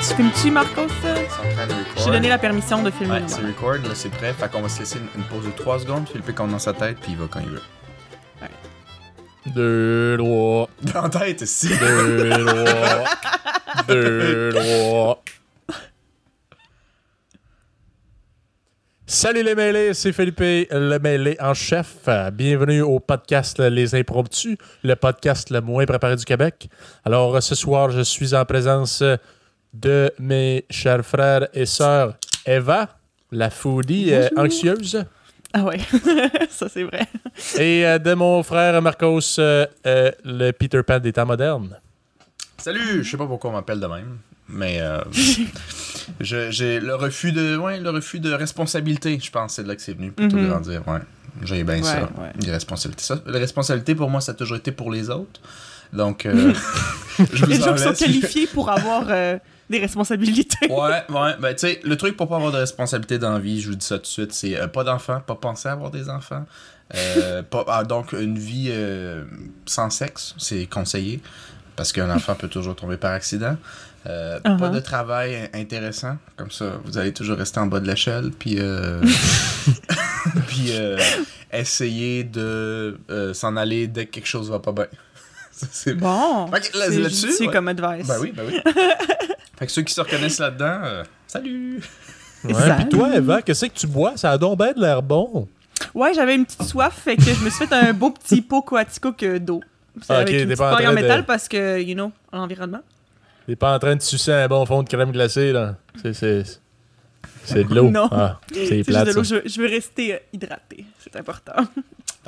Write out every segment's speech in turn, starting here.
Tu filmes-tu, Marcos? Je t'ai donné la permission de filmer. Ouais, le c'est record, là, c'est prêt. Fait qu'on va se laisser une, une pause de 3 secondes. Philippe compte dans sa tête, puis il va quand il veut. Deux, trois. Dans la tête, si. Deux, trois. Deux, trois. Salut les mêlés, c'est Philippe, le mêlé en chef. Bienvenue au podcast Les Impromptus, le podcast le moins préparé du Québec. Alors, ce soir, je suis en présence de mes chers frères et sœurs Eva, la foodie euh, anxieuse, Ah ouais, ça c'est vrai. et euh, de mon frère Marcos, euh, euh, le Peter Pan des temps modernes. Salut! Je sais pas pourquoi on m'appelle de même, mais euh, je- j'ai le refus de ouais, le refus de responsabilité, je pense, c'est de là que c'est venu plutôt Mhm. de dire ouais. J'ai bien Ouais, ça. ouais. Les responsabilités. Ça, la responsabilité pour moi, ça a toujours été pour les autres. Donc euh, je Les vous gens en qui sont qualifiés pour avoir euh, des responsabilités. Ouais, ouais. Ben, tu sais, le truc pour pas avoir de responsabilité dans la vie, je vous dis ça tout de suite, c'est euh, pas d'enfants, pas penser à avoir des enfants. Euh, pas, ah, donc, une vie euh, sans sexe, c'est conseillé. Parce qu'un enfant peut toujours tomber par accident. Euh, Pas Uh-huh. de travail intéressant. Comme ça, vous allez toujours rester en bas de l'échelle. Puis, euh, puis euh, essayer de s'en aller dès que quelque chose va pas bien. C'est Bon, c'est là-dessus, ouais. comme advice. Ben oui, ben oui. Fait que ceux qui se reconnaissent là-dedans, euh, salut! Ouais, Salut. Puis toi, Eva, qu'est-ce que tu bois? Ça a donc bien de l'air bon. Ouais, j'avais une petite soif, fait que je me suis fait un beau petit pot Coatico que d'eau. C'est Ah, avec ok, une t'es petite pas en paille en train de- métal parce que, you know, l'environnement. T'es pas en train de sucer un bon fond de crème glacée, là. C'est, c'est, c'est de l'eau. Non. Ah, c'est C'est juste plate, de je, je veux rester euh, hydraté. C'est important.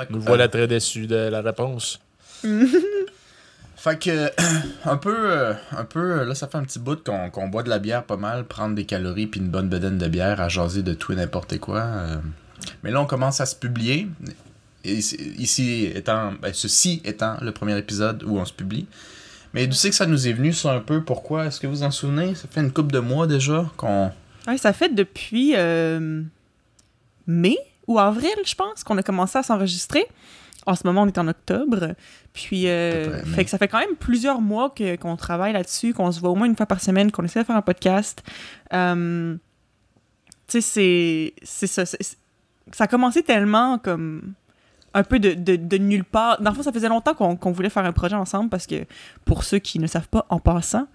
Nous euh, voilà très déçus de la réponse. Fait que, un peu, euh, un peu, là, ça fait un petit bout qu'on boit de la bière pas mal, prendre des calories puis une bonne bedaine de bière, à jaser de tout et n'importe quoi. euh. Mais là, on commence à se publier. Ici, étant, ben, ceci étant le premier épisode où on se publie. Mais d'où c'est que ça nous est venu, ça, un peu? Pourquoi? Est-ce que vous en souvenez? Ça fait une couple de mois déjà qu'on... Ouais, ça fait depuis euh, mai ou avril, je pense, qu'on a commencé à s'enregistrer. En ce moment, on est en octobre. Puis, euh, fait que ça fait quand même plusieurs mois que- qu'on travaille là-dessus, qu'on se voit au moins une fois par semaine, qu'on essaie de faire un podcast. Euh, tu sais, c'est- c'est ça. c'est- ça a commencé tellement comme un peu de, de, nulle part. Dans le fond, ça faisait longtemps qu'on qu'on voulait faire un projet ensemble parce que, pour ceux qui ne savent pas, en passant,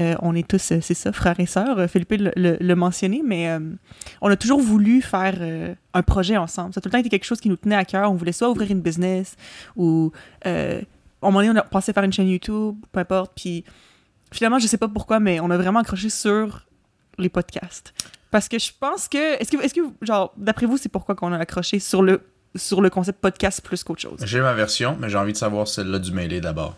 euh, on est tous, euh, c'est ça, frères et sœurs. Euh, Philippe le, le- mentionné, mais on a toujours voulu faire un projet ensemble. Ça a tout le temps été quelque chose qui nous tenait à cœur. On voulait soit ouvrir une business ou, euh, à un moment donné, on pensé faire une chaîne YouTube, peu importe. Puis finalement, je sais pas pourquoi, mais on a vraiment accroché sur les podcasts. Parce que je pense que. Est-ce que, est-ce que genre, d'après vous, c'est pourquoi qu'on a accroché sur le, sur le concept podcast plus qu'autre chose? J'ai ma version, mais j'ai envie de savoir celle-là du mêlé d'abord.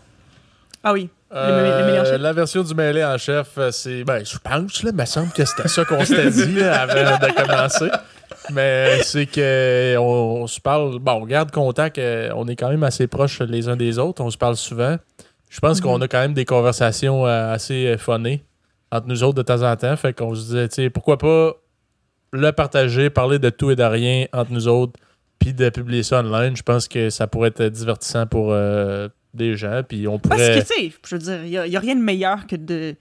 Ah oui. Euh, le mêlé en chef. la version du mêlé en chef, euh, c'est. Ben, je pense, là, il me semble que c'était ça qu'on s'était dit là, avant de commencer. Mais c'est que on, on se parle. Bon, on garde contact. euh, on est quand même assez proches les uns des autres. On se parle souvent. Je pense qu'on a quand même des conversations assez funnées entre nous autres de temps en temps. Fait qu'on se disait, tu sais, pourquoi pas le partager, parler de tout et de rien entre nous autres, puis de publier ça online. Je pense que ça pourrait être divertissant pour euh, des gens. Puis on Parce pourrait. que, tu sais, je veux dire, il n'y a, rien de meilleur que de,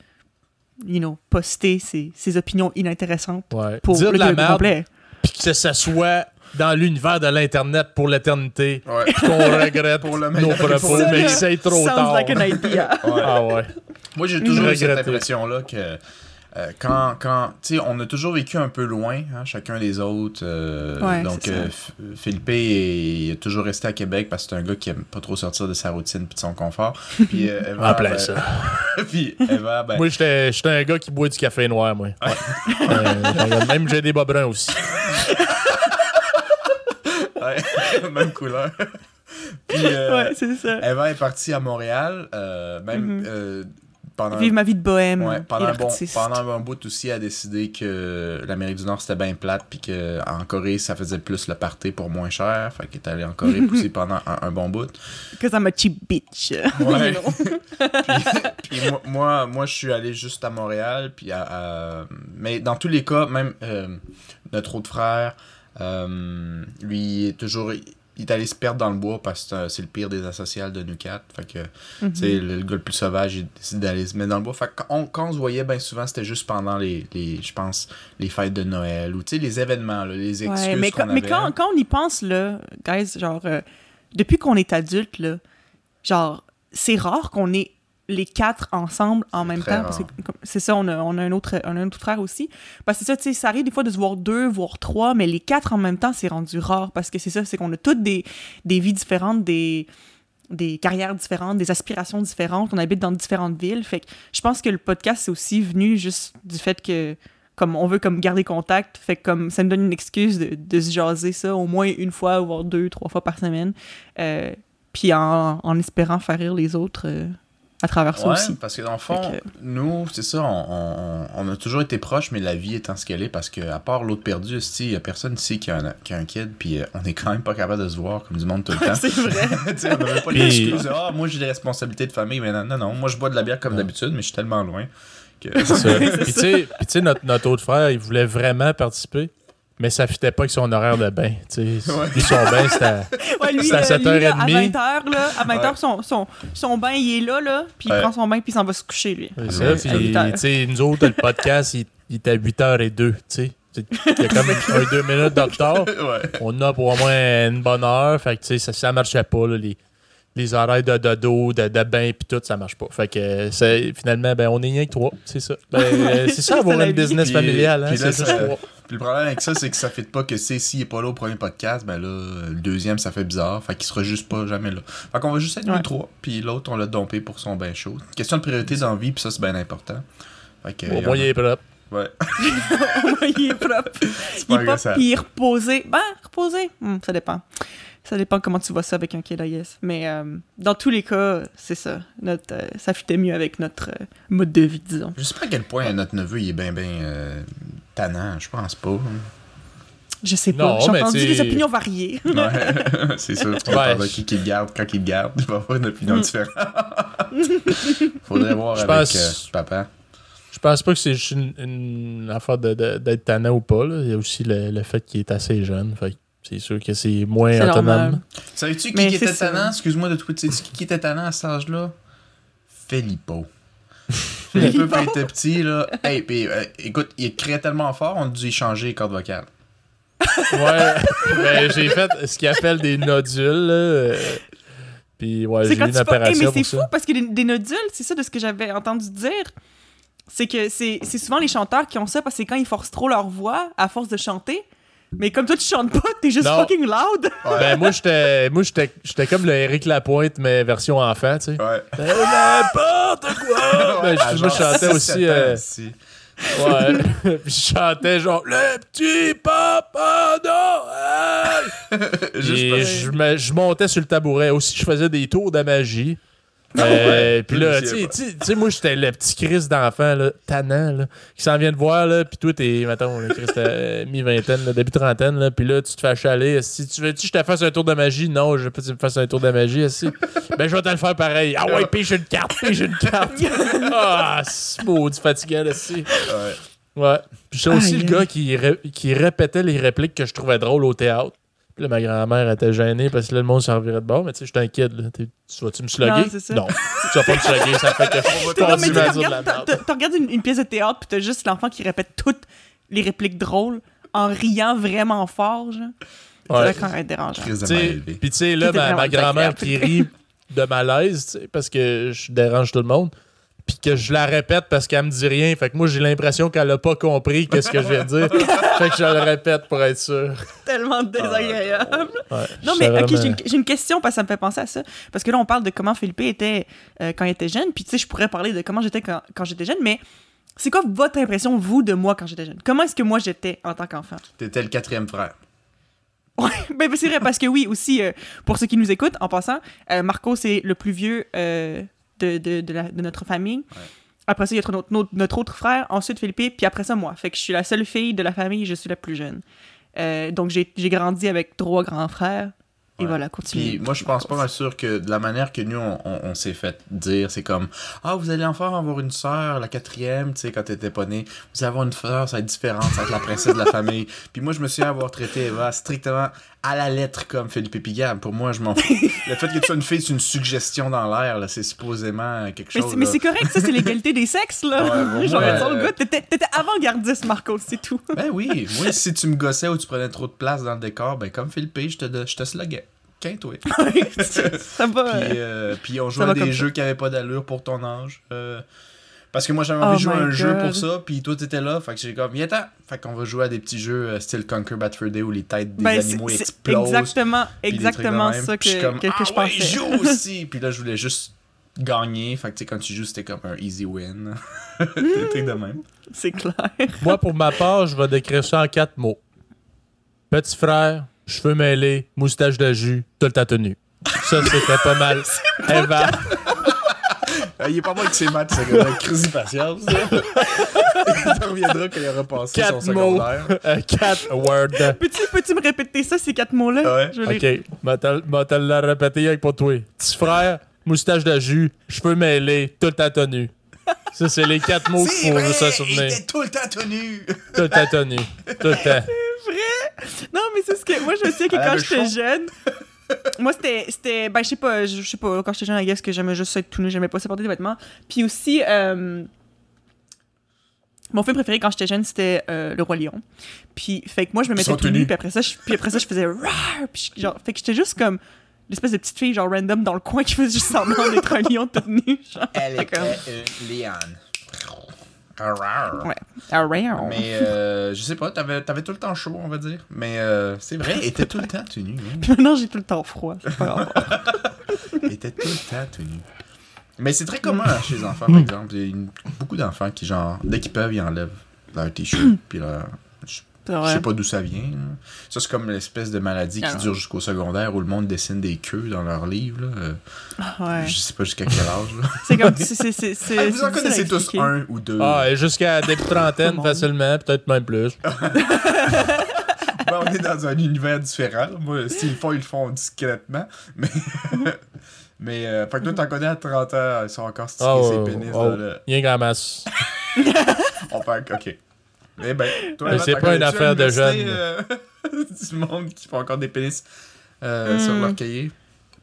you know, poster ses, ses opinions inintéressantes Ouais. pour Dire le de la merde, complet. puis que ça soit dans l'univers de l'Internet pour l'éternité, Ouais. puis qu'on regrette Pour le nos propos, le mais que c'est trop Sounds tard. like an idea. Ouais. Ah ouais. Moi, j'ai toujours eu cette impression-là que euh, quand, quand tu sais, on a toujours vécu un peu loin, hein, chacun des autres. euh, Ouais, donc, c'est ça. euh, Philippe est, il est toujours resté à Québec parce que c'est un gars qui aime pas trop sortir de sa routine puis de son confort. Puis euh, Eva, En plein ben- ça. puis Eva, ben, Moi, j'étais j'étais un gars qui boit du café noir, moi. Ouais. Euh, même j'ai des bas bruns aussi. ouais, même couleur. puis euh, ouais, c'est ça. Eva est partie à Montréal, euh, même Mhm. euh, pendant Vivre ma vie de bohème. Ouais, pendant, et un bon, pendant un bon bout aussi, a décidé que l'Amérique du Nord c'était bien plate, puis qu'en Corée ça faisait plus le party pour moins cher. Fait qu'elle est allée en Corée aussi pendant un, un bon bout. Because I'm a cheap bitch. Ouais. Puis moi, moi, moi, je suis allé juste à Montréal, puis à, à- mais dans tous les cas, même euh, notre autre frère, euh, lui, est toujours, il est allé se perdre dans le bois parce que c'est le pire des asociales de nous quatre. Fait que, Mhm. le, le gars le plus sauvage, il décide d'aller se mettre dans le bois. Fait que quand on, quand on se voyait, bien souvent, c'était juste pendant les, les je pense, les fêtes de Noël ou, tu sais, les événements, là, les excuses Ouais, mais, qu'on quand, mais avait. quand, quand on y pense, là, guys, genre, euh, depuis qu'on est adulte, là, genre, c'est rare qu'on ait les quatre ensemble en même temps. C'est ça, on a, on, a un autre, on a un autre frère aussi. Parce que c'est ça, tu sais, ça arrive des fois de se voir deux, voire trois, mais les quatre en même temps, c'est rendu rare. Parce que c'est ça, c'est qu'on a toutes des, des vies différentes, des des carrières différentes, des aspirations différentes, on habite dans différentes villes. Fait que je pense que le podcast, c'est aussi venu juste du fait que comme on veut comme garder contact, fait que comme ça me donne une excuse de, de se jaser ça au moins une fois, voire deux, trois fois par semaine. Euh, puis en, en espérant faire rire les autres euh, à travers ça Ouais, aussi. parce que dans le fond, que- nous, c'est ça, on, on- on a toujours été proches, mais la vie étant ce qu'elle est, parce que à part l'autre perdu, il y a personne ici qui a un, qui a un kid, puis euh, on est quand même pas capable de se voir comme du monde tout le temps. c'est vrai. On n'a même pas l'excuse ah, moi j'ai des responsabilités de famille, mais non, non, non, moi je bois de la bière comme Ouais. d'habitude, mais je suis tellement loin que. C'est ça. Puis tu sais- puis tu sais, notre, notre autre frère, il voulait vraiment participer, mais ça fitait pas avec son horaire de bain. tu sais. Ouais. Lui, son bain, c'était. Ouais, lui, C'est à euh, lui, là, à 7h30. 20h, là, à 20h, Ouais. son, son, son bain, il est là, là, puis il prend son bain, puis il s'en va se coucher, lui. C'est ça. Puis, nous autres, le podcast, il, il est à 8h02. Tu sais. Il y a comme un deux minutes de retard. ouais. On a pour au moins une bonne heure. Fait que, tu sais, ça, ça marchait pas, là, les, les horaires de dodo, de, de bain, puis tout, ça marche pas. Fait que, c'est- finalement, ben, on est rien que trois. C'est ça. Ben, euh, c'est ça, avoir une vie. business Puis- familiale. Hein, c'est ça- juste trois. Puis le problème avec ça, c'est que ça fait pas que c'est s'il est pas là au premier podcast, ben là, le deuxième, ça fait bizarre. Fait qu'il sera juste pas jamais là. Fait qu'on va juste être nous trois, puis l'autre, on l'a dompé pour son bain chaud. Question de priorité dans la vie, puis ça, c'est bien important. Fait que. Au moins, a- il est propre. Ouais. il est propre. Il pas est propre, puis il est reposé. Ben, reposé, hmm, ça dépend. Ça dépend comment tu vois ça avec un kid, I guess. Mais euh, dans tous les cas, c'est ça. Notre, euh, ça fitait mieux avec notre euh, mode de vie, disons. Je sais pas à quel point notre neveu, il est bien, bien euh, tannant. Je pense pas. hein. Je sais pas. J'ai entendu tu- des opinions variées. Ouais, c'est sûr. Tu Ouais. ouais. qui, qui le garde, quand il le garde, il va avoir une opinion Mm. différente. Faudrait voir Je avec pense- euh, papa. Je pense pas que c'est juste une, une affaire de- de- d'être tannant ou pas. là. Il y a aussi le, le fait qu'il est assez jeune. Fait que c'est sûr que c'est moins autonome. Savais-tu qui, était tannant? Excuse-moi de sais qui qui était tannant à cet âge-là? Filippo. Filippo, quand il était petit, là. Hey, puis, euh, écoute, il criait tellement fort, on a dû y changer les cordes vocales. Ouais, ben, j'ai fait ce qu'ils appellent des nodules. là, Puis ouais, j'ai eu une tu pas. Hey, opération mais c'est fou ça. parce que des, des nodules, c'est ça de ce que j'avais entendu dire. C'est que c'est c'est souvent les chanteurs qui ont ça parce que c'est quand ils forcent trop leur voix à force de chanter. Mais comme toi, tu chantes pas, t'es juste Non. fucking loud. Ben moi j'étais moi j'étais j'étais comme le Eric Lapointe mais version enfant, tu sais. Ouais. Ben, N'importe quoi. Ben, je, moi, je genre chantais 6-7 aussi euh, ouais. Puis je chantais genre le petit papa Noël. Juste Et je, me- je montais sur le tabouret. Aussi, je faisais des tours de magie. Euh, Ouais, puis là, tu sais moi, j'étais le petit Chris d'enfant, là, tannant, là, qui s'en vient de voir, là, puis toi, t'es, mettons, le Chris, t'as mi-vingtaine, là, début trentaine, là, puis là, tu te fais chaler. Si tu veux-tu que je te fasse un tour de magie? Non, je veux pas que tu me fasses un tour de magie, si. ben, je vais te le faire pareil. Ah ouais, pige une carte, pige une carte. ah, c'est maudit fatigant, là, si. Ouais. Ouais. Puis j'étais aussi le gars qui, ré- qui répétait les répliques que je trouvais drôles au théâtre. Puis là, ma grand-mère était gênée parce que là, le monde s'en revirait de bord. Mais tu sais, j'étais un kid. Tu vas-tu me slugger? Non, c'est ça. Non. tu vas pas me slugger. Ça fait que je T'es comme, mais continue tu à dire de la regardes- merde. une, une pièce de théâtre, puis t'as juste l'enfant qui répète toutes les répliques drôles en riant vraiment fort, genre. Ouais. C'est là quand elle dérange. Crise de Tu mal sais, élevé. Puis tu sais, là, ma, ma grand-mère qui rit de malaise, tu sais, parce que je dérange tout le monde. Puis que je la répète parce qu'elle me dit rien. Fait que moi, j'ai l'impression qu'elle a pas compris qu'est-ce que je viens de dire. fait que je le répète pour être sûr. Tellement désagréable. Ouais, Non, mais ok, j'ai une, j'ai une question parce que ça me fait penser à ça. Parce que là, on parle de comment Philippe était euh, quand il était jeune. Puis tu sais, je pourrais parler de comment j'étais quand, quand j'étais jeune, mais c'est quoi votre impression, vous, de moi quand j'étais jeune? Comment est-ce que moi j'étais en tant qu'enfant? T'étais le quatrième frère. Ouais, ben, ben, c'est vrai, parce que oui, aussi, euh, pour ceux qui nous écoutent, en passant, euh, Marco, c'est le plus vieux euh, de, de, de, la- de notre famille. Après ça, il y a notre, notre, notre autre frère, ensuite Philippe, puis après ça, moi. Fait que je suis la seule fille de la famille je suis la plus jeune. Euh, donc, j'ai grandi avec trois grands frères, Et Ouais. voilà, Puis continue. moi, je pense pas mal sûr que de la manière que nous, on, on- on s'est fait dire, c'est comme Ah, vous allez enfin avoir une sœur, la quatrième, tu sais, quand t'étais pas né. Vous allez avoir une sœur, ça va être différent, ça va être la princesse de la famille. Puis moi, je me souviens avoir traité Eva strictement à la lettre comme Philippe Pigam. Pour moi, je m'en fous. Le fait que tu sois une fille, c'est une suggestion dans l'air, là. C'est supposément quelque chose. mais c'est correct, ça, c'est l'égalité des sexes, là. Ouais, Genre, sur le euh, gars, t'étais avant-gardiste, Marco, c'est tout. Ben oui, moi, si tu me gossais ou tu prenais trop de place dans le décor, ben comme Philippe, je te, je te sluguais. Quinte, oui. ça va. Puis, euh, euh, puis on jouait à des jeux qui avaient pas d'allure pour ton âge. Euh, parce que moi j'avais Oh envie de jouer un jeu pour ça, puis toi t'étais là, fait que j'ai comme, viens ten Fait qu'on va jouer à des petits jeux euh, style Conquer Bad Fur Day où les têtes des ben, animaux c'est explosent. exactement, puis des trucs de exactement même. ça que, Puis je suis comme, que, que ah je ouais, joue aussi! puis là je voulais juste gagner, fait que tu sais, quand tu joues c'était comme un easy win. des trucs de même. C'est clair. Moi, pour ma part, je vais décrire ça en quatre mots. Petit frère, cheveux mêlés, moustache de jus, tout le temps tenu. Ça, c'était pas mal. Eva, Euh, il est pas bon avec ses maths, ce gars-là. Crise patience. il reviendra quand il aura passé son quatre mots. secondaire. Euh, quatre words. Peux-tu peux me répéter ça, ces quatre mots-là? Ouais. Je vais les- OK, m'a te le répéter avec pour toi. Petit frère, moustache de jus, cheveux mêlés, tout le temps tenu. Ça, c'est les quatre mots C'est qu'il faut se il souvenir. était tout le temps tenu. Tout le temps tenu. Tout le temps. Non, mais c'est ce que. Moi, je me souviens que quand j'étais jeune. Moi, c'était. c'était ben, je sais pas, je sais pas, quand j'étais jeune, I guess que j'aimais juste être tout nu, j'aimais pas ça porter des vêtements. Puis aussi, euh, mon film préféré quand j'étais jeune, c'était euh, Le Roi Lion. Puis, fait que moi, je me mettais tout nu, puis après ça, je, puis après ça, je faisais! Puis, je- genre, fait que j'étais juste comme l'espèce de petite fille, genre random dans le coin qui faisait juste semblant d'être un lion tout nu. Genre. Elle était une liane. Ouais. Mais euh, je sais pas, t'avais, t'avais tout le temps chaud, on va dire. Mais euh, c'est vrai, était tout le temps tenu. hein. Puis maintenant, j'ai tout le temps froid. Était tout le temps tenu. Mais c'est très commun chez les enfants, par exemple. Il y a une- beaucoup d'enfants qui, genre, dès qu'ils peuvent, ils enlèvent leur t-shirt. puis leur. Je sais pas d'où ça vient. là. Ça, c'est comme l'espèce de maladie qui Alors. dure jusqu'au secondaire où le monde dessine des queues dans leurs livres. Là. Euh, Ouais. Je sais pas jusqu'à quel âge. C'est comme. c'est- c'est- c'est- c'est- Ah, vous en connaissez tous un ou deux. Ah, et jusqu'à début trentaine, Come on. facilement, peut-être même plus. Ben, on est dans un univers différent. Moi, s'ils le font, ils le font discrètement. Mais, mais euh, fait que toi, t'en connais à 30 ans, ils sont encore stickés Oh, ces oh, pénis. oh. là, là. Il y a un grand masse. On fait OK. Mais ben, toi, Mais c'est pas une affaire de jeunes. euh, du monde qui font encore des pénis euh, Hmm. sur leur cahier.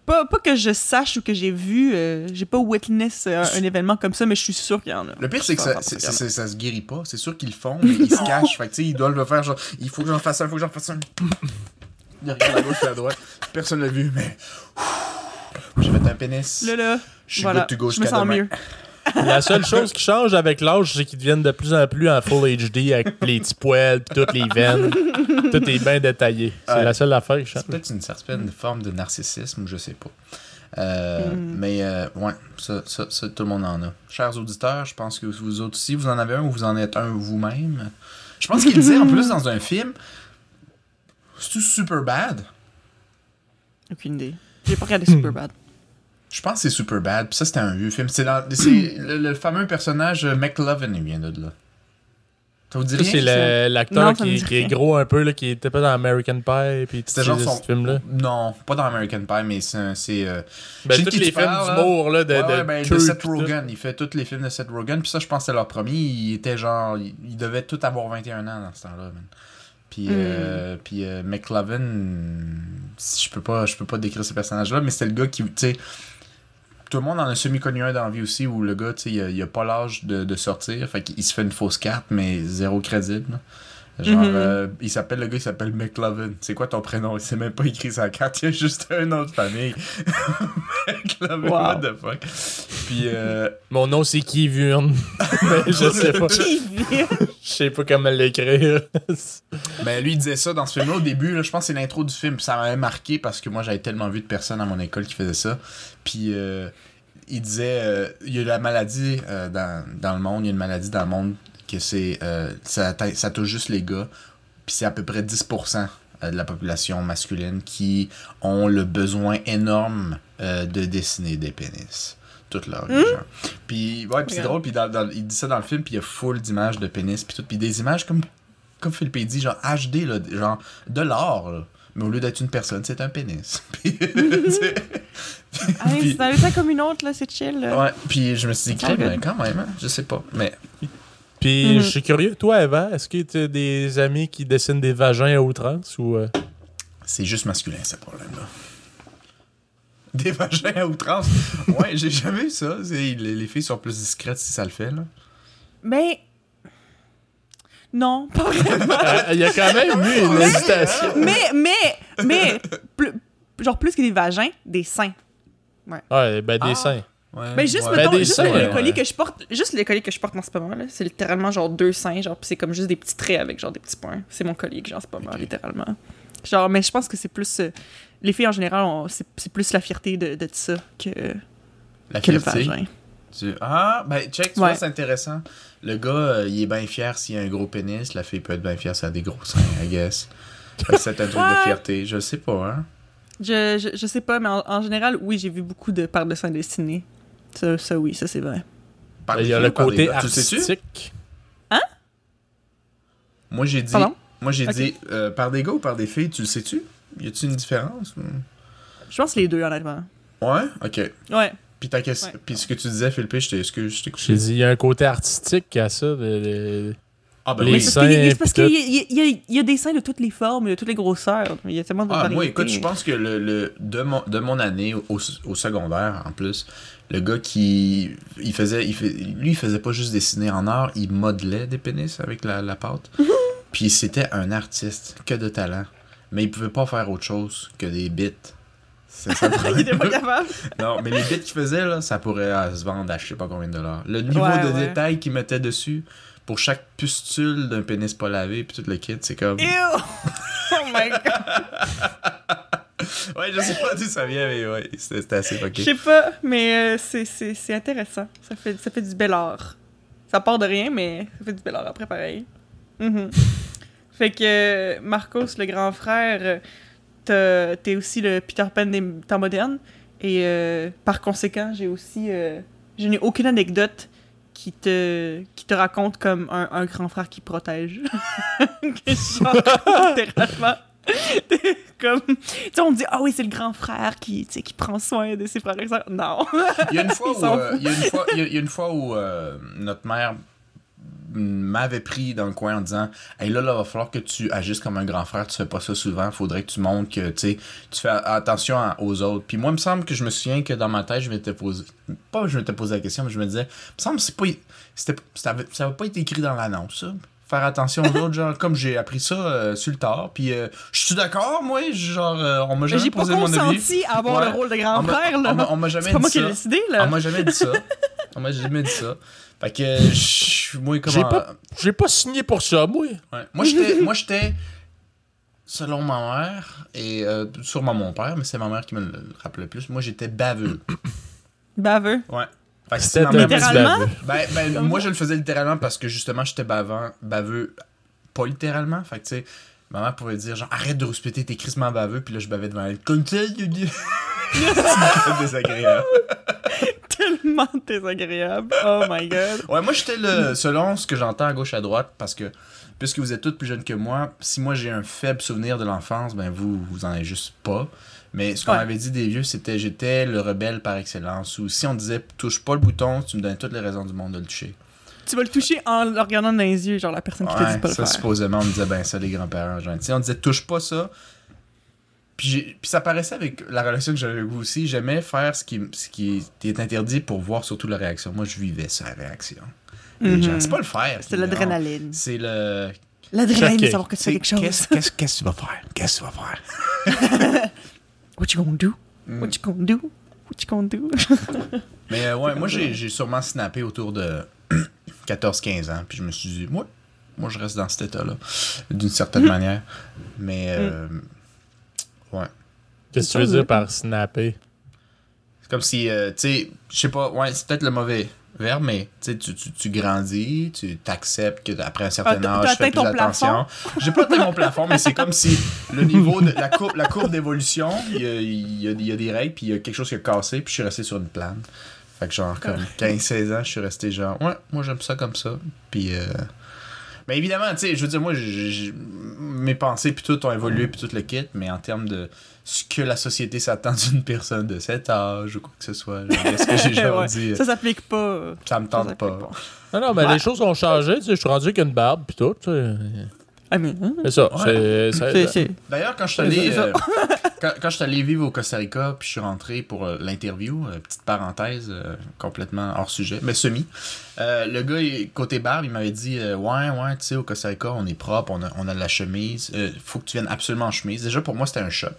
Pas, pas que je sache ou que j'ai vu, euh, j'ai pas witness euh, un événement comme ça, mais je suis sûr qu'il y en a. Le pire, c'est que Je ça, se guérit pas. C'est sûr qu'ils le font, mais ils se cachent. Fait que, tu sais, ils doivent le faire genre, il faut que j'en fasse un, il faut que j'en fasse un. Il regarde à gauche et à droite. Personne l'a vu, mais. J'ai fait un pénis. Là, là, Je suis voilà, good to go je me jusqu'à sens demain. mieux. La seule chose qui change avec l'âge, c'est qu'ils deviennent de plus en plus en full HD avec les petits poils, toutes les veines. Tout est bien détaillé. C'est Ouais. la seule affaire qui change. C'est peut-être une certaine forme de narcissisme, je sais pas. Euh, Mm. Mais euh, ouais, ça, ça, ça, tout le monde en a. Chers auditeurs, je pense que vous autres aussi, vous en avez un ou vous en êtes un vous-même. Je pense qu'il disait en plus dans un film, c'est super bad? Aucune idée. J'ai pas regardé Superbad. Je pense que c'est super bad. Puis ça, c'était un vieux film. C'est dans- c'est le, le fameux personnage euh, McLovin, il vient de là. Ça vous dit rien? c'est le- l'acteur qui, est gros un peu, là, qui était pas dans American Pie, puis C'était genre ce son... film-là. Non, pas dans American Pie, mais c'est... euh, Ben, tous les tu films d'humour, là, de, ouais, de, ouais, ben, de Seth. Rogen. Il fait tous les films de Seth Rogen. Puis ça, je pense que c'est leur premier. Il était genre... Il, il devait tout avoir 21 ans dans ce temps-là, man. Puis, Hmm. euh, puis euh, McLovin, je peux pas, je peux pas décrire ce personnage-là, mais c'était le gars qui, tu sais, tout le monde en a semi-connu un dans la vie aussi, où le gars, tu sais, il il a pas l'âge de, de sortir, fait qu'il se fait une fausse carte, mais zéro crédible. Genre, Mhm. euh, il s'appelle, le gars, il s'appelle McLovin. C'est quoi ton prénom? Il s'est même pas écrit sa carte, il y a juste un nom de famille. McLovin, Wow. what the fuck? Puis, euh, Mon nom, c'est Kivurn. Mais je sais pas. Je sais pas comment l'écrire. Ben, lui, il disait ça dans ce film-là au début. Là, je pense que c'est l'intro du film. Ça m'avait marqué parce que moi, j'avais tellement vu de personnes à mon école qui faisaient ça. Puis euh, il disait euh, il y a la maladie euh, dans, dans le monde. Il y a une maladie dans le monde que c'est. euh, ça, touche juste les gars. Puis c'est à peu près 10% de la population masculine qui ont le besoin énorme euh, de dessiner des pénis. Toute leur genre. Puis, ouais, puis c'est drôle. Puis dans- dans- il dit ça dans le film. Puis il y a full d'images de pénis. Puis tout. Puis des images comme comme Philippe dit, genre HD, là, genre de l'art, là. Mais au lieu d'être une personne, c'est un pénis. Puis, Ah, c'est un comme une autre, là, c'est chill. là. ouais, puis je me suis dit, mais quand même, hein, je sais pas. Mais Puis Mhm. je suis curieux, toi, Eva, est-ce que tu as des amis qui dessinent des vagins à outrance ou. euh, c'est juste masculin, ce problème-là. Des vagins à outrance? Ouais, j'ai jamais vu ça. Les, les filles sont plus discrètes si ça le fait, là. Mais. Non, pas vraiment. Ah, Il y a quand même eu une hésitation. mais, mais, mais, plus- genre plus que des vagins, des seins. Ouais, ben des Ah. seins. Ouais, Mais juste, ouais. mettons, Ben, juste seins, le, le ouais. collier que je porte, juste le collier que je porte en ce moment, là, c'est littéralement genre deux seins, genre, c'est comme juste des petits traits avec genre des petits points. C'est mon collier que j'ai en ce moment, littéralement. Genre, mais je pense que c'est plus. euh, les filles en général, on- c'est c'est plus la fierté de, de ça que, La que le fierté? vagin. Tu- Ah, ben, check, tu vois, c'est intéressant. Le gars, euh, il est bien fier s'il a un gros pénis. La fille peut être bien fière s'il a des gros seins, I guess. C'est un truc de fierté. Je sais pas, hein. Je, je, je sais pas, mais en, en général, oui, j'ai vu beaucoup de paires de seins dessinés. Ça, ça oui, ça c'est vrai. Par Il y des a le ou par des côté gars? Tu le sais-tu? artistique. Moi, j'ai dit. Pardon? Moi, j'ai dit, euh, par des gars ou par des filles, tu le sais-tu? Y a-tu une différence? Je pense les deux, honnêtement. Ouais? Ok. Ouais. Puis, ta question... Ouais. Puis ce que tu disais, Philippe, je t'ai excuse, je t'ai J'ai dit, il y a un côté artistique à ça. de- de- Ah, ben Les oui. C'est parce qu'il y a- seins, c'est parce qu'il y, y a- y des seins de toutes les formes, de toutes les grosseurs. Il y a tellement de Ah, variétés. moi, écoute, je pense que le, le- de, mon, de mon année au, au secondaire, en plus, le gars qui. Il faisait. Il fait, lui, il faisait pas juste dessiner en art, il modelait des pénis avec la, la pâte. Puis c'était un artiste, que de talent. Mais il pouvait pas faire autre chose que des bits. C'est ça le Il était pas capable. Non, mais les bits qu'il faisait, là, ça pourrait euh, se vendre à je sais pas combien de dollars. Le niveau Ouais, de ouais. détail qu'il mettait dessus, pour chaque pustule d'un pénis pas lavé, puis tout le kit, c'est comme. Ew! Oh my god! Ouais, je sais pas d'où ça vient, mais ouais, c'était assez Je fucké. sais pas, mais euh, c'est- intéressant. Ça fait, ça fait du bel art. Ça part de rien, mais ça fait du bel art après, pareil. Mhm. Fait que Marcos, le grand frère, t'es aussi le Peter Pan des temps modernes. Et euh, par conséquent, j'ai aussi. euh, je n'ai aucune anecdote qui te, qui te raconte comme un, un grand frère qui protège. Que genre, littéralement. comme, tu sais, on dit, ah oui, c'est le grand frère qui, tu sais, qui prend soin de ses frères et sœurs. Non. Il y a une fois où, euh, il y a une fois, il y a- il y a une fois où euh, notre mère m'avait pris dans le coin en disant Hey là, là, va falloir que tu agisses comme un grand frère, tu fais pas ça souvent, faudrait que tu montres que tu sais, tu fais attention à- aux autres. Puis moi, il me semble que je me souviens que dans ma tête, je m'étais posé, pas je m'étais posé la question, mais je me disais, il me semble que c'est pas, c'était, ça avait, ça avait pas été écrit dans l'annonce, ça. Faire attention aux autres, genre, comme j'ai appris ça euh, sur le tard, puis euh, je suis d'accord, moi, genre, euh, on m'a Mais jamais j'ai pas posé mon avis. consenti à avoir Ouais. le rôle de On grand m'a- frère, on m'a- là. on m'a jamais C'est pas moi qui décidé, On là. m'a jamais dit ça. On m'a jamais dit ça. Fait que je suis moi comme J'ai pas, j'ai pas signé pour ça, moi. Ouais. Moi j'étais moi j'étais selon ma mère et euh, sûrement mon père, mais c'est ma mère qui me le rappelait plus. Moi j'étais baveux. Baveux? Ouais. Fait que C'était Littéralement? baveux. ben, ben, moi je le faisais littéralement parce que justement j'étais bavant, baveux pas littéralement, fait que tu sais ma mère pouvait dire genre arrête de rouspéter, t'es crissement baveux, puis là je bavais devant elle comme ça, désagréable. Tellement désagréable. Oh my god. Ouais, moi j'étais le. Selon ce que j'entends à gauche à droite, parce que puisque vous êtes tous plus jeunes que moi, si moi j'ai un faible souvenir de l'enfance, ben vous, vous en avez juste pas. Mais ce qu'on Ouais. m'avait dit des vieux, c'était j'étais le rebelle par excellence. Ou si on disait touche pas le bouton, tu me donnes toutes les raisons du monde de le toucher. Tu vas le toucher en le regardant dans les yeux, genre la personne qui te dit pas le ça faire. supposément, on me disait ben ça, les grands-parents. genre. On disait touche pas ça. Puis, puis ça paraissait avec la relation que j'avais avec vous aussi. J'aimais faire ce qui, ce qui est interdit pour voir surtout la réaction. Moi, je vivais sa réaction. Mhm. C'est pas le faire. C'est l'adrénaline. C'est le. L'adrénaline de savoir que tu fais c'est quelque chose. Qu'est-ce qu'est-ce- qu'est-ce que tu vas faire? Qu'est-ce que tu vas faire? What you gonna do? Mm. What you gonna do? What you gonna do? Mais euh, ouais, moi, j'ai j'ai sûrement snappé autour de 14-15 ans. Puis je me suis dit, moi, moi, je reste dans cet état-là. D'une certaine manière. Mais. euh, ouais. Qu'est-ce que tu veux dire par snapper? C'est comme si, euh, tu sais, je sais pas, ouais, c'est peut-être le mauvais verbe, mais tu sais, tu, tu, tu grandis, tu t'acceptes qu'après un certain Ah, âge, tu fais plus attention. J'ai pas atteint mon plafond, mais c'est comme si le niveau de la courbe, la courbe d'évolution, il y a, il y, a, il y a des règles, puis il y a quelque chose qui a cassé, puis je suis resté sur une plane. Fait que genre, comme 15-16 ans, je suis resté genre, ouais, moi j'aime ça comme ça. Puis, euh... Mais évidemment, tu sais, je veux dire, moi, mes pensées puis tout ont évolué puis tout le kit, mais en termes de ce que la société s'attend d'une personne de cet âge ou quoi que ce soit, genre, est-ce que j'ai genre Ouais. dit, Ça s'applique pas. ça me tente pas. Non, non, mais Ouais. les choses ont changé. Tu sais, je suis rendu avec une barbe puis tout. tu sais. Ah, mais. hein, C'est ça. Ouais. c'est- ça- c'est- c'est- D'ailleurs, quand je suis allé, euh, quand, quand je suis allé vivre au Costa Rica, puis je suis rentré pour euh, l'interview, euh, petite parenthèse, euh, complètement hors sujet, mais semi. euh, le gars, il- côté barbe, il m'avait dit euh, Ouais, ouais, tu sais, au Costa Rica, on est propre, on a, on a de la chemise, euh, faut que tu viennes absolument en chemise. Déjà, pour moi, c'était un choc.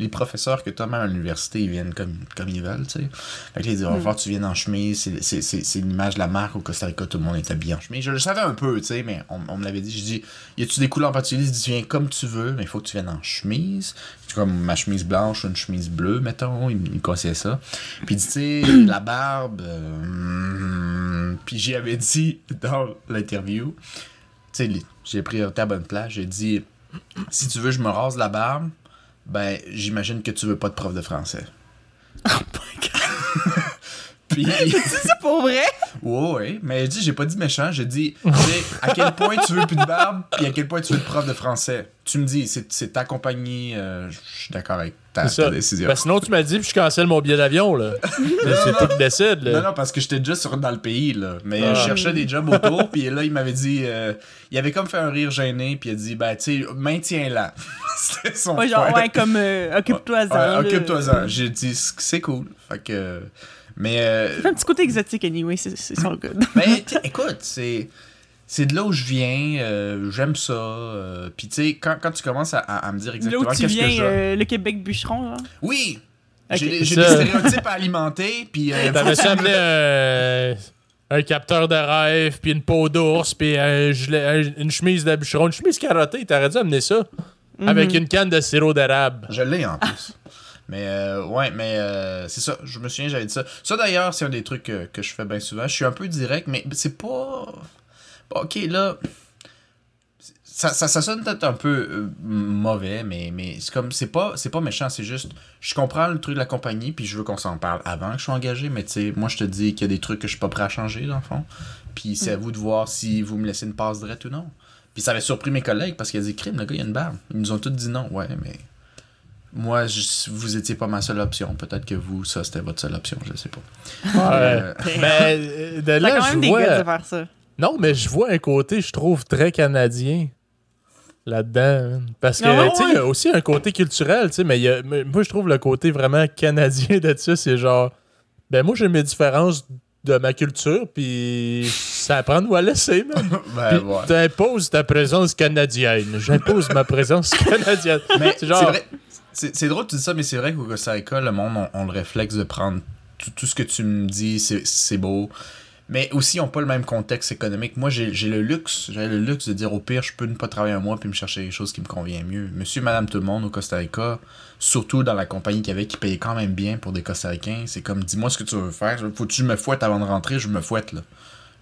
Les professeurs que tu as même à l'université, ils viennent comme, comme ils veulent. tu sais. Fait que là, il dit Va falloir que tu viennes en chemise, c'est- c'est- c'est c'est l'image de la marque au Costa Rica, tout le monde est habillé en chemise. Je le savais un peu, tu sais, mais on, on me l'avait dit. Je dis Y a-tu des couleurs en particulier Il dit Tu viens comme tu veux, mais il faut que tu viennes en chemise. C'est comme ma chemise blanche une chemise bleue, mettons. Il, me- il me conseillait ça. Puis il dit, tu sais, la barbe. euh, puis j'y avais dit dans l'interview, tu sais, j'ai pris à bonne place. J'ai dit, si tu veux, je me rase la barbe. Ben, j'imagine que tu veux pas de prof de français. Puis, C'est pour vrai? ouais, ouais, mais j'ai dit, j'ai pas dit méchant, j'ai dit, à quel point tu veux plus de barbe, puis à quel point tu veux de prof de français? Tu me dis, c'est c'est ta compagnie, euh, je suis d'accord avec ta, C'est ça. ta décision. Ben, sinon, tu m'as dit, puis je cancelle mon billet d'avion. là. c'est toi qui décides. Là. Non, non, parce que j'étais déjà sur, dans le pays, là. Mais Ah. je cherchais des jobs autour, puis là, il m'avait dit... euh, il avait comme fait un rire gêné, puis il a dit, ben, tu sais, maintiens-la. C'était son Ouais, genre, point. ouais, comme euh, occupe-toi-en. Ouais, occupe-toi-en. J'ai dit, c'est cool. Fait que... Mais... euh, Ça un petit côté exotique, anyway, c'est c'est son good. mais sais, écoute, c'est c'est de là où je viens, euh, j'aime ça. euh, Puis tu sais, quand, quand tu commences à, à- à me dire Là exactement où tu qu'est-ce viens, que je... euh, le Québec bûcheron, genre? Oui! J'ai Ça. des stéréotypes à alimenter, puis... euh, T'avais faut- semblé un, capteur de rêve, puis une peau d'ours, puis un gilet- un- une chemise de bûcheron, une chemise carottée. T'aurais dû amener ça. Avec une canne de sirop d'érable. Je l'ai en plus. Mais euh, ouais, mais euh, c'est ça. Je me souviens, j'avais dit ça. Ça d'ailleurs, c'est un des trucs que, que je fais bien souvent. Je suis un peu direct, mais c'est pas. Ok, là. Ça, ça, ça sonne peut-être un peu euh, mauvais, mais, mais c'est comme. C'est pas, c'est pas méchant, c'est juste. Je comprends le truc de la compagnie, puis je veux qu'on s'en parle avant que je sois engagé, mais tu sais, moi je te dis qu'il y a des trucs que je suis pas prêt à changer, dans le fond. Puis c'est à vous de voir si vous me laissez une passe droite ou non. Puis ça avait surpris mes collègues parce qu'ils ont dit crime, le gars, il a une barbe. Ils nous ont tous dit non. Ouais, mais. Moi, je- vous étiez pas ma seule option. Peut-être que vous, ça, c'était votre seule option, je sais pas. Euh, Mais euh, de T'as là, quand je même des vois... gars de faire ça. Non, mais je vois un côté, je trouve, très canadien là-dedans. Parce que, Ah ouais, tu sais, il y a aussi un côté culturel, tu sais, mais a- moi, je trouve le côté vraiment canadien de ça, c'est genre, ben moi, j'ai mes différences de ma culture, puis ça à prendre ou à laisser, man. ben, ouais. t'imposes ta présence canadienne. J'impose ma présence canadienne. Mais C'est c'est genre- vrai. C'est c'est drôle que tu dis ça, mais c'est vrai qu'au Costa Rica, le monde ont le réflexe de prendre tout, tout ce que tu me dis, c'est c'est beau. Mais aussi, ils n'ont pas le même contexte économique. Moi, j'ai j'ai le luxe, j'ai le luxe de dire au pire, je peux ne pas travailler un mois puis me chercher quelque chose qui me convient mieux. Monsieur, madame, tout le monde au Costa Rica, surtout dans la compagnie qu'il y avait qui payait quand même bien pour des Costa Ricains, c'est comme dis-moi ce que tu veux faire. Faut que je me fouette avant de rentrer, je me fouette là.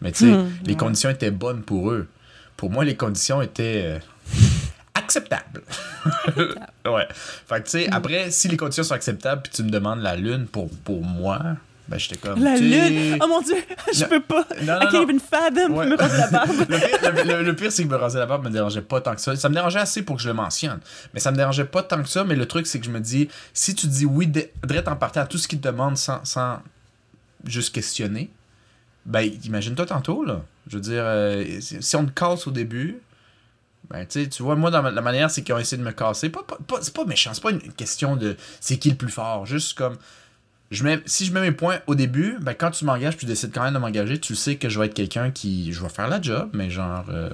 Mais tu sais, Hmm, les ouais. conditions étaient bonnes pour eux. Pour moi, les conditions étaient euh, acceptables. ouais. Fait que tu sais, après, si les conditions sont acceptables puis tu me demandes la lune pour, pour moi, ben j'étais comme. La lune! Oh mon dieu! Je Non. peux pas! Non, I non, can't non. even fathom Ouais. me raser la barbe. le pire, le- le- le pire, c'est que me raser la barbe me dérangeait pas tant que ça. Ça me dérangeait assez pour que je le mentionne. Mais ça me dérangeait pas tant que ça. Mais le truc, c'est que je me dis, si tu dis oui, direct en partant à tout ce qu'ils te demandent sans, sans juste questionner, ben, imagine-toi tantôt, là. Je veux dire, euh, si on te casse au début, ben, tu sais, tu vois, moi, dans ma- la manière, c'est qu'ils ont essayé de me casser. Pas, pas, pas- c'est pas méchant, c'est pas une question de c'est qui le plus fort. Juste comme. Je mets, si je mets mes points au début, ben quand tu m'engages, tu décides quand même de m'engager, tu sais que je vais être quelqu'un qui. Je vais faire la job, mais genre, euh,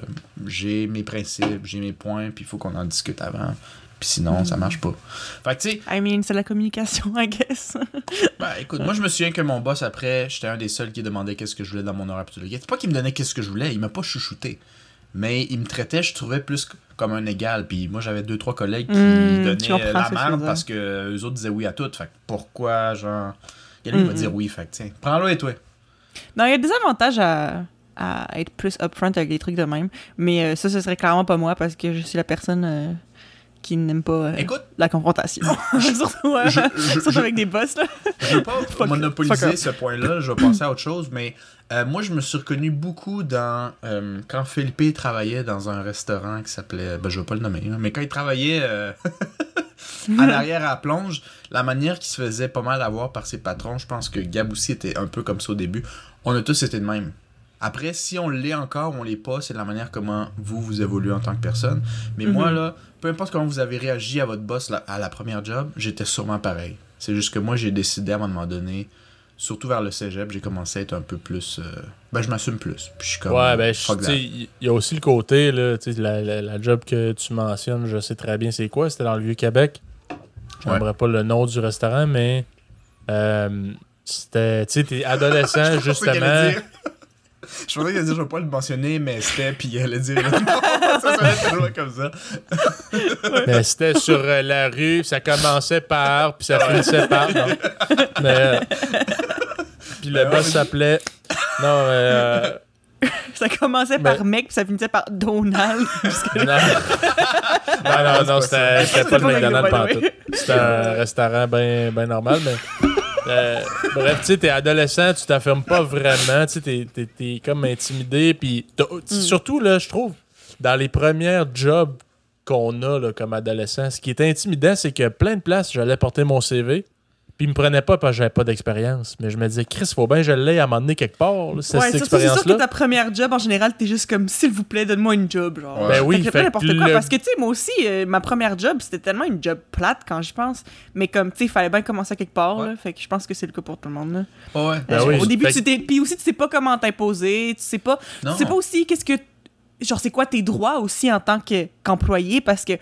j'ai mes principes, j'ai mes points, puis il faut qu'on en discute avant. Puis sinon, ça marche pas. Fait que tu sais, I mean, c'est la communication, I guess. ben, écoute, moi je me souviens que mon boss après, j'étais un des seuls qui demandait qu'est-ce que je voulais dans mon horaire. C'est pas qu'il me donnait qu'est-ce que je voulais, il m'a pas chouchouté. Mais il me traitait, je trouvais plus comme un égal. Puis moi j'avais deux trois collègues qui Hmm, je donnaient la merde parce que eux autres disaient oui à tout. Fait que pourquoi genre. Lui il va Mhm. dire oui, fait que tiens, prends-le et toi. Non, il y a des avantages à, à être plus upfront avec des trucs de même. Mais euh, ça, ce serait clairement pas moi parce que je suis la personne euh, qui n'aiment pas euh, Écoute, la confrontation. surtout, euh, Je- je- surtout je- avec des boss, là. je veux pas Fuck- monopoliser ce point-là, je vais passer à autre chose, mais euh, moi, je me suis reconnu beaucoup dans. quand Philippe travaillait dans un restaurant qui s'appelait. Ben, je vais pas le nommer, là, mais quand il travaillait euh, en arrière à la plonge, la manière qu'il se faisait pas mal avoir par ses patrons, je pense que Gab aussi était un peu comme ça au début. On a tous été de même. Après, si on l'est encore ou on l'est pas, c'est la manière comment vous, vous évoluez en tant que personne. Mais moi, Mhm. là, peu importe comment vous avez réagi à votre boss à la première job, j'étais sûrement pareil. C'est juste que moi, j'ai décidé à un moment donné, surtout vers le cégep, j'ai commencé à être un peu plus. euh, Ben, je m'assume plus. Puis je suis comme. Ouais, ben, il y a aussi le côté, là, tu sais, la, la, la job que tu mentionnes, je sais très bien c'est quoi. C'était dans le Vieux-Québec. Je Ouais. n'aimerais pas le nom du restaurant, mais euh, c'était, tu sais, t'es adolescent, justement. Je pensais qu'elle allait dire, je vais pas le mentionner, mais c'était, puis elle allait dire. non, ça serait toujours comme ça. Mais c'était sur euh, la rue, ça commençait par, puis ça finissait par. Non. Mais. euh, puis le Ben boss mais- s'appelait. Non, euh, Ça commençait Ben- par mec, puis ça finissait par Donald. Non. non, non, c'est non, pas c'était pas le McDonald's pantoute. C'était un restaurant bien ben normal, mais. Euh, bref, tu sais, t'es adolescent, tu t'affirmes pas vraiment, tu sais, t'es- t'es t'es comme intimidé, puis Mm. surtout, là, je trouve, dans les premières jobs qu'on a là, comme adolescent, ce qui est intimidant, c'est que plein de places, j'allais porter mon CV, puis ils me prenaient pas parce que j'avais pas d'expérience. Mais je me disais, Chris, faut bien que je l'aie à m'emmener quelque part, là, cette, Ouais, cette c'est sûr que ta première job, en général, t'es juste comme, s'il vous plaît, donne-moi une job, genre. Ouais. Ben oui, Fait n'importe quoi, le- parce que, tu sais, moi aussi, euh, ma première job, c'était tellement une job plate quand je pense, mais comme, tu sais, il fallait bien commencer à quelque part, Ouais. là, fait que je pense que c'est le cas pour tout le monde, là. Ouais. Ben Euh, oui, Au début, fait tu t'es... Puis aussi, tu sais pas comment t'imposer, tu sais pas... Non. Tu sais pas aussi qu'est-ce que... Genre, c'est quoi tes droits aussi en tant que- qu'employé, parce que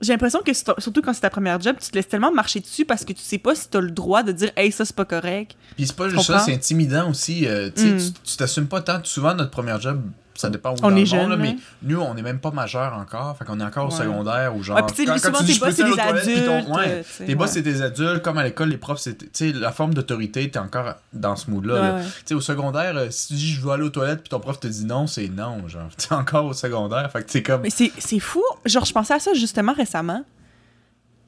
j'ai l'impression que, surtout quand c'est ta première job, tu te laisses tellement marcher dessus parce que tu sais pas si t'as le droit de dire « Hey, ça, c'est pas correct. Puis c'est pas juste ça, c'est intimidant aussi. euh, tu sais, Mm. tu- t'assumes pas tant. Souvent, notre premier job, ça dépend où On dans est le jeune, monde, là, mais nous, on est même pas majeur encore. Fait qu'on est encore au Ouais. secondaire ou genre. Puis tu quand- quand souvent, tu dis, tes boss, c'est des ton- adultes, ouais, tu Tes boss, c'est des adultes. Comme à l'école, les profs, c'est. Tu sais, la forme d'autorité, t'es encore dans ce mood-là. Ouais, là. Tu au secondaire, euh, si tu dis je veux aller aux toilettes, puis ton prof te dit non, c'est non. Genre, t'es encore au secondaire. Fait que t'es comme. Mais c'est, c'est fou. Genre, je pensais à ça justement récemment.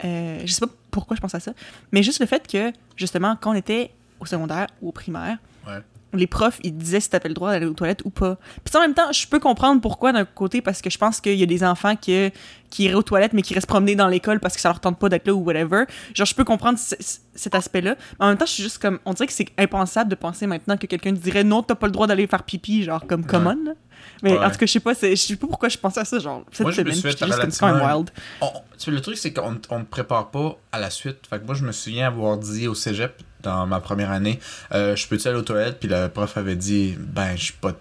Euh, je sais pas pourquoi je pense à ça. Mais juste le fait que, justement, quand on était au secondaire ou au primaire, Ouais. Les profs, ils disaient si t'avais le droit d'aller aux toilettes ou pas. Puis en même temps, je peux comprendre pourquoi d'un côté, parce que je pense qu'il y a des enfants qui, qui iraient aux toilettes, mais qui restent promener dans l'école parce que ça leur tente pas d'être là ou whatever. Genre, je peux comprendre cet aspect-là. Mais en même temps, je suis juste comme. On dirait que c'est impensable de penser maintenant que quelqu'un dirait non, t'as pas le droit d'aller faire pipi, genre, comme common. Mais Ouais. en tout cas, je sais pas, je sais pas pourquoi je pensais à ça, genre, cette Moi, je semaine. suis juste comme wild. On- tu sais, le truc, c'est qu'on on ne prépare pas à la suite. Fait que moi, je me souviens avoir dit au cégep, dans ma première année, euh, je peux-tu aller aux toilettes? Puis le prof avait dit, ben, je suis pas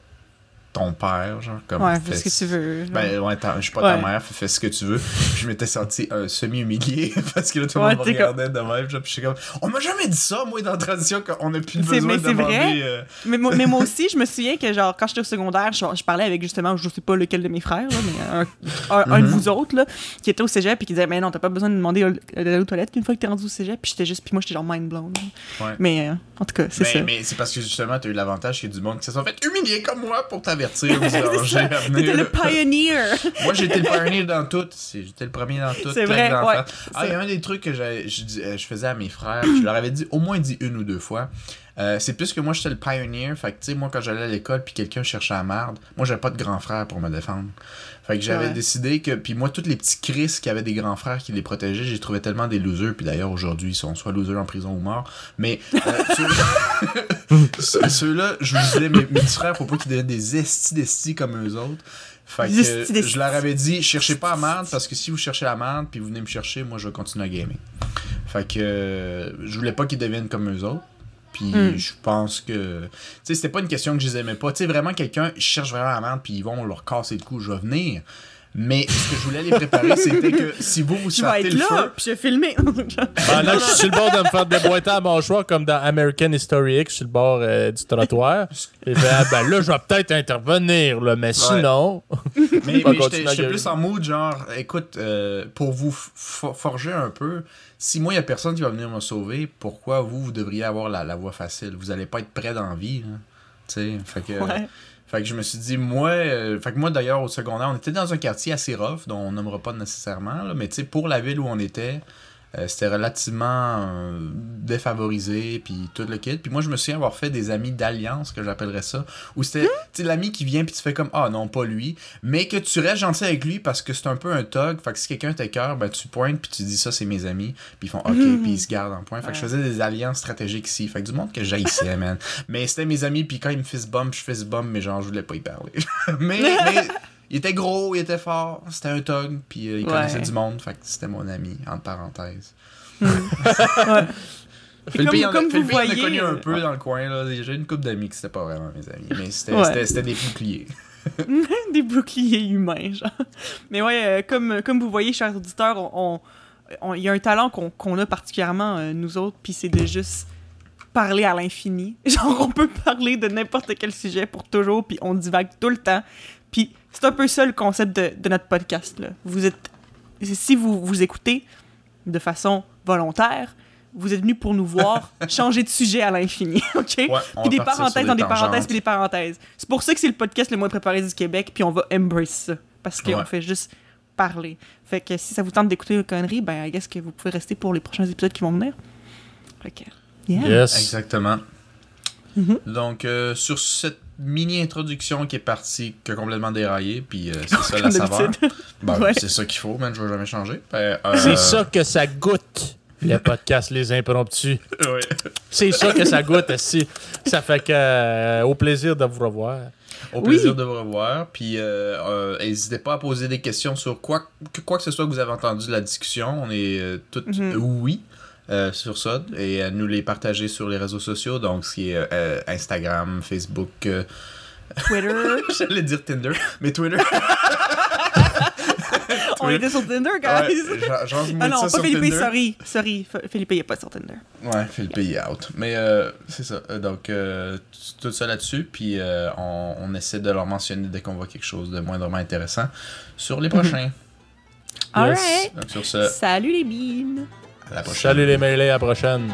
ton père, genre, comme. Ouais, fais fais ce que tu veux. genre. Ben, ouais, je suis pas ta mère, fais, ce que tu veux. Puis je m'étais senti euh, semi-humilié parce que là, tout le Ouais, monde me regardait de même. Genre, puis je suis comme, on m'a jamais dit ça, moi, dans la transition, qu'on a plus besoin mais de c'est demander. vrai. euh, Mais, moi- mais moi aussi, je me souviens que, genre, quand j'étais au secondaire, je, je parlais avec justement, je sais pas lequel de mes frères, là, mais un, un- un de Mhm. vous autres, là, qui était au cégep et qui disait, mais non, t'as pas besoin de demander d'aller aux toilettes une fois que t'es rendu au cégep. Puis j'étais juste, puis moi, j'étais genre mind blown. Mais euh, en tout cas, c'est ça. mais c'est parce que justement, t'as eu l'avantage qu'il y a du monde qui se sont fait humilier comme moi pour t'avertir du danger à venir. T'étais le pioneer! Moi, j'étais le pionnier dans tout. J'étais le premier dans tout. C'est vrai, ouais. Ah, il y a un des trucs que je, dis- euh, je faisais à mes frères. Je leur avais dit, au moins dit une ou deux fois. Euh, c'est plus que moi, j'étais le pioneer. Fait que, tu sais, moi, quand j'allais à l'école puis quelqu'un cherchait la merde, moi, j'avais pas de grand frère pour me défendre. Fait que j'avais Ouais. décidé que. Puis moi, tous les petits Chris qui avaient des grands frères qui les protégeaient, j'ai trouvé tellement des losers. Puis d'ailleurs, aujourd'hui, ils sont soit losers en prison ou morts. Mais euh, ceux- ceux- ceux-là, je vous disais, mes, mes petits frères, faut pas qu'ils deviennent des estis d'estis comme eux autres. Fait que je leur avais dit, cherchez pas la merde parce que si vous cherchez la merde puis vous venez me chercher, moi je vais continuer à gamer. Fait que euh, je voulais pas qu'ils deviennent comme eux autres. Puis Hmm. je pense que. Tu sais, c'était pas une question que je les aimais pas. Tu sais, vraiment, quelqu'un cherche vraiment la merde puis ils vont leur casser le cou, je vais venir. Mais ce que je voulais les préparer, c'était que si vous vous Je vais sortez être le là, feu. puis je vais filmer. Que je suis sur le bord de me faire déboîter à mâchoire comme dans American History X, sur le bord euh, du trottoir. Et ah, ben là, je vais peut-être intervenir, là, mais sinon. Mais, mais j'étais plus en mood, genre, écoute, euh, pour vous forger un peu, si moi, il n'y a personne qui va venir me sauver, pourquoi vous, vous devriez avoir la, la voie facile? Vous allez pas être prêt dans la vie, là. Tu sais, fait que... ouais. Fait que je me suis dit, moi, euh, fait que moi d'ailleurs au secondaire, on était dans un quartier assez rough, dont on nommera pas nécessairement, là, mais tu sais, pour la ville où on était, euh, c'était relativement euh, défavorisé, puis tout le kit. Puis moi, je me souviens avoir fait des amis d'alliance, que j'appellerais ça, où c'était, sais, l'ami qui vient, puis tu fais comme, ah non, pas lui, mais que tu restes gentil avec lui parce que c'est un peu un tug. Fait que si quelqu'un t'écœure, ben tu pointes, puis tu dis ça, c'est mes amis, puis ils font, ok, puis ils se gardent en point. Fait que je faisais des alliances stratégiques ici. Fait que du monde que j'haïssais, man. Mais c'était mes amis, puis quand ils me fist bump, je fist bump, mais genre, je voulais pas y parler. mais, mais il était gros, il était fort, c'était un tug, puis euh, il Ouais. connaissait du monde, fait que c'était mon ami, entre parenthèses. Ouais. Puis Philippe, comme, il a- comme vous Philippe, il a voyez, connu un euh, peu dans le coin, là. J'ai une couple d'amis qui c'était pas vraiment mes amis, mais c'était Ouais. c'était- c'était des boucliers. des boucliers humains, genre. Mais ouais, euh, comme, comme vous voyez, chers auditeurs, on- on- on- il y a un talent qu'on qu'on a particulièrement, euh, nous autres, puis c'est de juste parler à l'infini. Genre, on peut parler de n'importe quel sujet pour toujours, puis on divague tout le temps. Puis c'est un peu ça le concept de, de notre podcast, là. Vous êtes... Si vous vous écoutez de façon volontaire, vous êtes venus pour nous voir changer de sujet à l'infini, OK? Ouais, puis des parenthèses dans des des parenthèses puis des parenthèses. C'est pour ça que c'est le podcast le moins préparé du Québec, puis on va embrace ça. Parce qu'on Ouais. fait juste parler. Fait que si ça vous tente d'écouter le conneries, ben, I guess que vous pouvez rester pour les prochains épisodes qui vont venir. Yeah. Yes. Exactement. Mhm. Donc, euh, sur cette mini-introduction qui est partie, qui a complètement déraillé, puis euh, c'est ça la saveur. Ben, Ouais. C'est ça qu'il faut, man, je vais jamais changer. Ben, euh, C'est ça que ça goûte, le podcast Les Impromptus. ouais. C'est ça que ça goûte, si. Ça fait que, euh, au plaisir de vous revoir. Au Oui. plaisir de vous revoir. Puis, euh, euh, n'hésitez pas à poser des questions sur quoi que, quoi que ce soit que vous avez entendu de la discussion. On est euh, toutes Mhm. oui euh, sur ça. Et à nous les partager sur les réseaux sociaux. Donc, ce qui est euh, Instagram, Facebook. euh, Twitter. J'allais dire Tinder, mais Twitter. on était sur Tinder, guys. Ouais, ah non, pas Philippe, Tinder. sorry. Sorry, Philippe, il est pas sur Tinder. Ouais, Philippe il est out. Mais euh, c'est ça. Euh, Donc, euh, tout ça là-dessus. Puis, euh, on, on essaie de leur mentionner dès qu'on voit quelque chose de moindrement intéressant sur les prochains. Alright. Yes. Sur ce, Salut les bines. Salut les mêlés, à la prochaine.